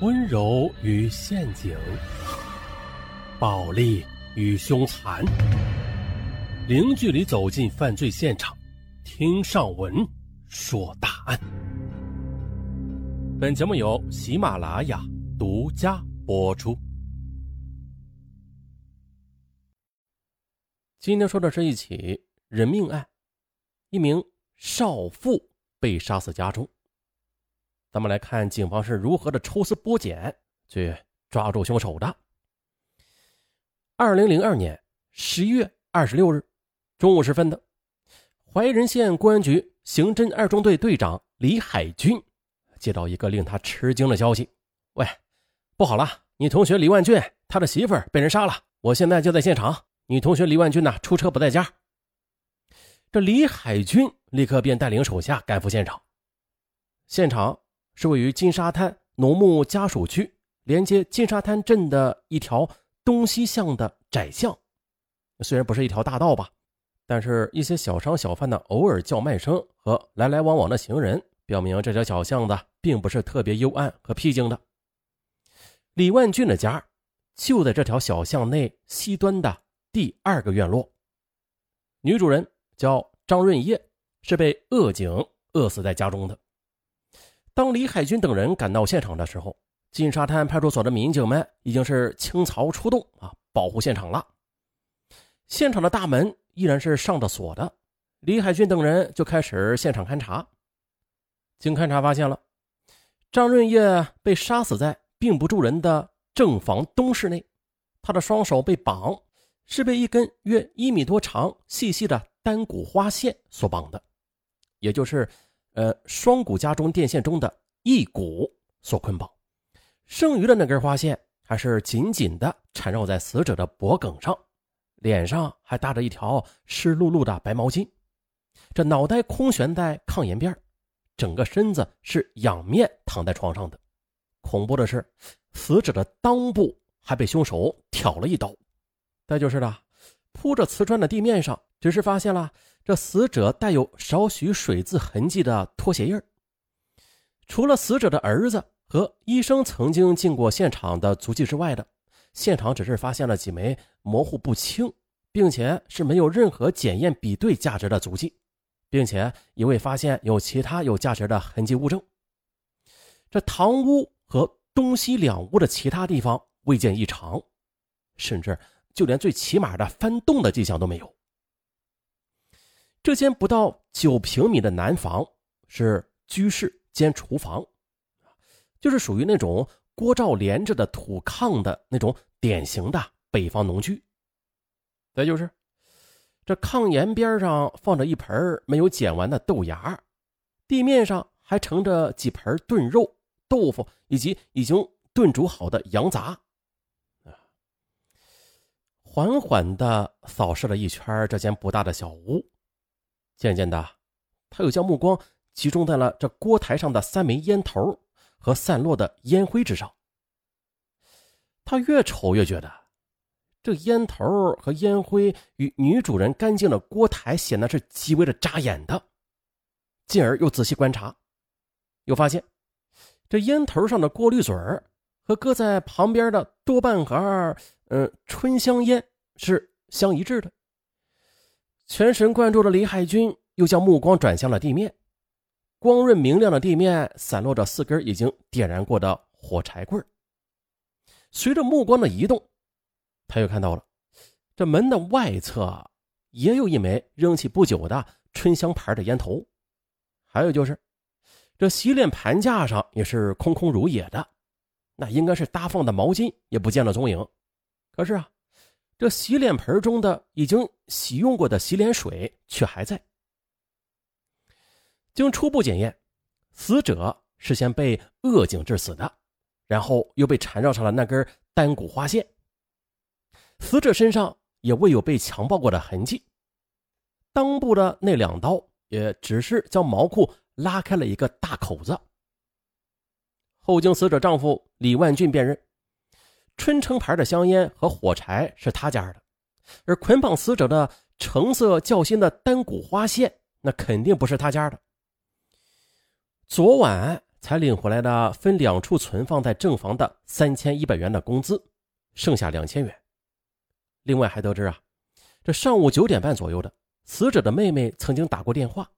温柔与陷阱，暴力与凶残，零距离走进犯罪现场，听上文说大案。本节目由喜马拉雅独家播出。今天说的是一起人命案，一名少妇被杀死家中。咱们来看警方是如何的抽丝剥茧去抓住凶手的。二零零二年十一月二十六日中午时分的，怀仁县公安局刑侦二中队队长李海军接到一个令他吃惊的消息：“喂，不好了，你同学李万俊他的媳妇被人杀了，我现在就在现场。你同学李万军呢，出车不在家。”这李海军立刻便带领手下赶赴现场，现场。是位于金沙滩农牧家属区，连接金沙滩镇的一条东西向的窄巷。虽然不是一条大道吧，但是一些小商小贩的偶尔叫卖声和来来往往的行人，表明这条小巷子并不是特别幽暗和僻静的。李万俊的家就在这条小巷内西端的第二个院落。女主人叫张润叶，是被恶警饿死在家中的。当李海军等人赶到现场的时候，金沙滩派出所的民警们已经是倾巢出动啊，保护现场了。现场的大门依然是上着锁的，李海军等人就开始现场勘查。经勘查发现了，张润叶被杀死在并不住人的正房东室内，他的双手被绑，是被一根约一米多长、细细的单股花线所绑的，也就是。呃，双股家中电线中的一股所捆绑，剩余的那根花线还是紧紧的缠绕在死者的脖颈上，脸上还搭着一条湿漉漉的白毛巾，这脑袋空悬在炕沿边，整个身子是仰面躺在床上的。恐怖的是，死者的裆部还被凶手挑了一刀。再就是的，铺着瓷砖的地面上，只是发现了。这死者带有少许水渍痕迹的拖鞋印除了死者的儿子和医生曾经进过现场的足迹之外的，现场只是发现了几枚模糊不清，并且是没有任何检验比对价值的足迹，并且也未发现有其他有价值的痕迹物证。这堂屋和东西两屋的其他地方未见异常，甚至就连最起码的翻动的迹象都没有。这间不到九平米的南房是居室兼厨房，就是属于那种锅灶连着的土炕的那种典型的北方农居。再就是，这炕沿边上放着一盆没有剪完的豆芽，地面上还盛着几盆炖肉、豆腐以及已经炖煮好的羊杂。缓缓地扫视了一圈这间不大的小屋。渐渐的，他又将目光集中在了这锅台上的三枚烟头和散落的烟灰之上。他越瞅越觉得，这烟头和烟灰与女主人干净的锅台显得是极为的扎眼的。进而又仔细观察，又发现这烟头上的过滤嘴和搁在旁边的多半盒嗯春香烟是相一致的。全神贯注的李海军又将目光转向了地面，光润明亮的地面散落着四根已经点燃过的火柴棍随着目光的移动，他又看到了这门的外侧也有一枚扔弃不久的春香牌的烟头，还有就是这洗脸盘架上也是空空如也的，那应该是搭放的毛巾也不见了踪影。可是啊。这洗脸盆中的已经洗用过的洗脸水却还在。经初步检验，死者是先被扼颈致死的，然后又被缠绕上了那根单股花线。死者身上也未有被强暴过的痕迹，裆部的那两刀也只是将毛裤拉开了一个大口子。后经死者丈夫李万俊辨认。春城牌的香烟和火柴是他家的，而捆绑死者的橙色较新的单股花线，那肯定不是他家的。昨晚才领回来的分两处存放在正房的三千一百元的工资，剩下两千元。另外还得知啊，这上午九点半左右的，死者的妹妹曾经打过电话，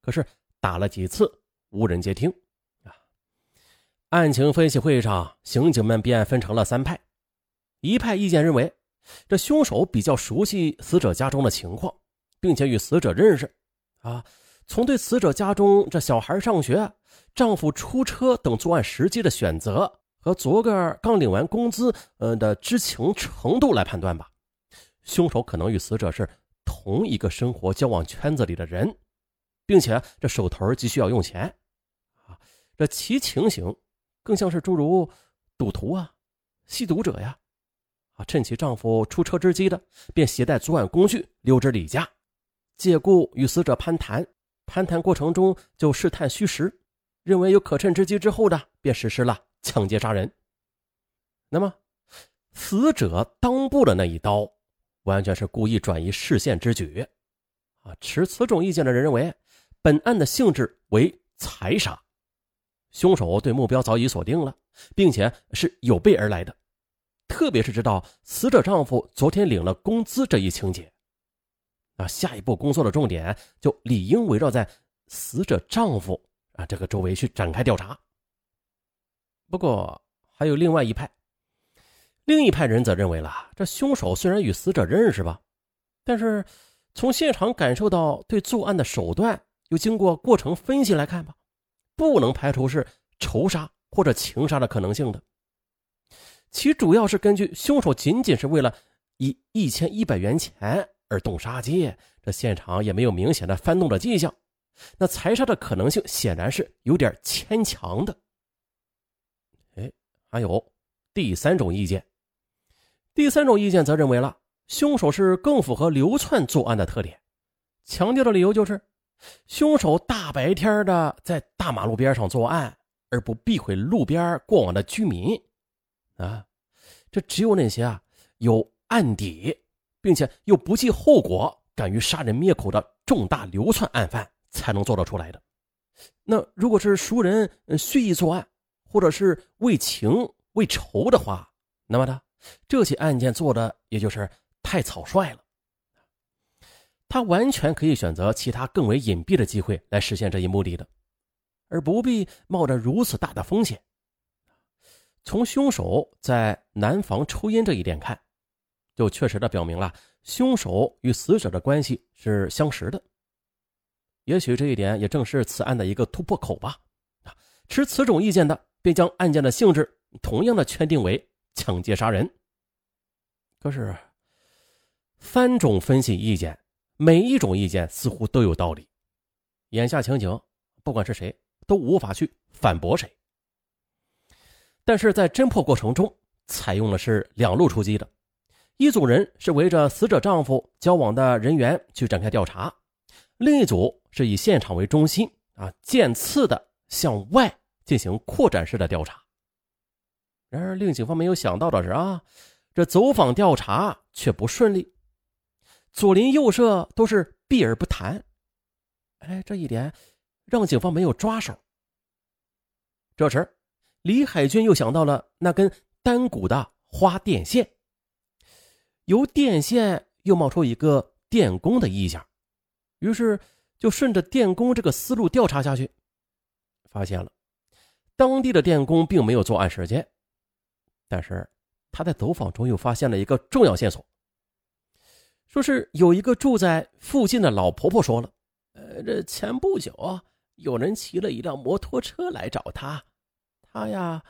可是打了几次无人接听。案情分析会上，刑警们便分成了三派，一派意见认为，这凶手比较熟悉死者家中的情况，并且与死者认识。啊。从对死者家中这小孩上学、丈夫出车等作案时机的选择和昨个刚领完工资呃的知情程度来判断吧，凶手可能与死者是同一个生活交往圈子里的人，并且这手头急需要用钱。啊，这其情形更像是诸如赌徒啊、吸毒者呀，啊，趁其丈夫出车之机的，便携带作案工具溜之李家，借故与死者攀谈。攀谈过程中就试探虚实，认为有可趁之机之后的，便实施了抢劫杀人。那么，死者裆部的那一刀，完全是故意转移视线之举。啊，持此种意见的人认为，本案的性质为财杀，凶手对目标早已锁定了，并且是有备而来的。特别是知道死者丈夫昨天领了工资这一情节。啊下一步工作的重点就理应围绕在死者丈夫啊这个周围去展开调查。不过还有另外一派，另一派人则认为了，这凶手虽然与死者认识吧，但是从现场感受到对作案的手段，又经过过程分析来看吧，不能排除是仇杀或者情杀的可能性的。其主要是根据凶手仅仅是为了以一千一百元钱。而动杀机，这现场也没有明显的翻动的迹象，那财杀的可能性显然是有点牵强的。哎，还有第三种意见，第三种意见则认为了凶手是更符合流窜作案的特点，强调的理由就是凶手大白天的在大马路边上作案，而不避讳路边过往的居民啊，这只有那些啊有案底。并且又不计后果，敢于杀人灭口的重大流窜案犯才能做得出来的。那如果是熟人蓄意作案，或者是为情为仇的话，那么呢，这起案件做的也就是太草率了。他完全可以选择其他更为隐蔽的机会来实现这一目的的，而不必冒着如此大的风险。从凶手在南房抽烟这一点看。就确实的表明了凶手与死者的关系是相识的，也许这一点也正是此案的一个突破口吧。啊，持此种意见的便将案件的性质同样的确定为抢劫杀人。可是，三种分析意见，每一种意见似乎都有道理。眼下情景，不管是谁都无法去反驳谁。但是在侦破过程中，采用的是两路出击的。一组人是围着死者丈夫交往的人员去展开调查，另一组是以现场为中心啊，渐次的向外进行扩展式的调查。然而，令警方没有想到的是啊，这走访调查却不顺利，左邻右舍都是避而不谈。哎，这一点让警方没有抓手。这时，李海军又想到了那根单股的花电线。由电线又冒出一个电工的意象，于是就顺着电工这个思路调查下去，发现了当地的电工并没有作案时间，但是他在走访中又发现了一个重要线索，说是有一个住在附近的老婆婆说了，呃，这前不久有人骑了一辆摩托车来找她，她呀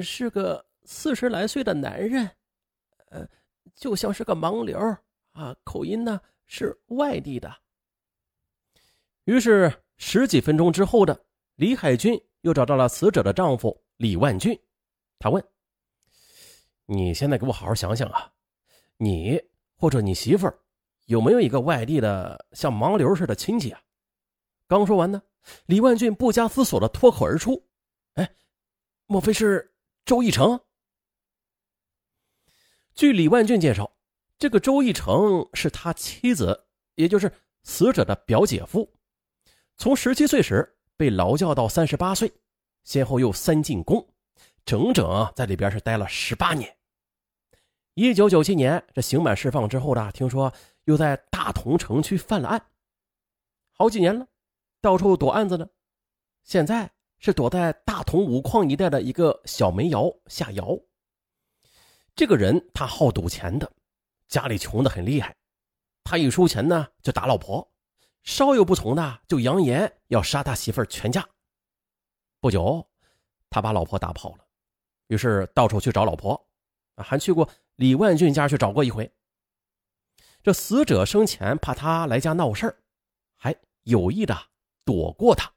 是个四十来岁的男人，呃。就像是个盲流啊，口音呢是外地的。于是十几分钟之后的李海军又找到了死者的丈夫李万俊，他问：“你现在给我好好想想啊，你或者你媳妇儿有没有一个外地的像盲流似的亲戚啊？”刚说完呢，李万俊不加思索的脱口而出：“哎，莫非是周义成？”据李万俊介绍，这个周义成是他妻子，也就是死者的表姐夫。从十七岁时被劳教到三十八岁，先后又三进宫，整整在里边是待了十八年。一九九七年，这刑满释放之后呢，听说又在大同城区犯了案，好几年了，到处躲案子呢。现在是躲在大同五矿一带的一个小煤窑下窑。这个人他好赌钱的，家里穷的很厉害，他一输钱呢就打老婆，稍有不从的就扬言要杀他媳妇儿全家。不久，他把老婆打跑了，于是到处去找老婆，还去过李万俊家去找过一回。这死者生前怕他来家闹事儿，还有意的躲过他。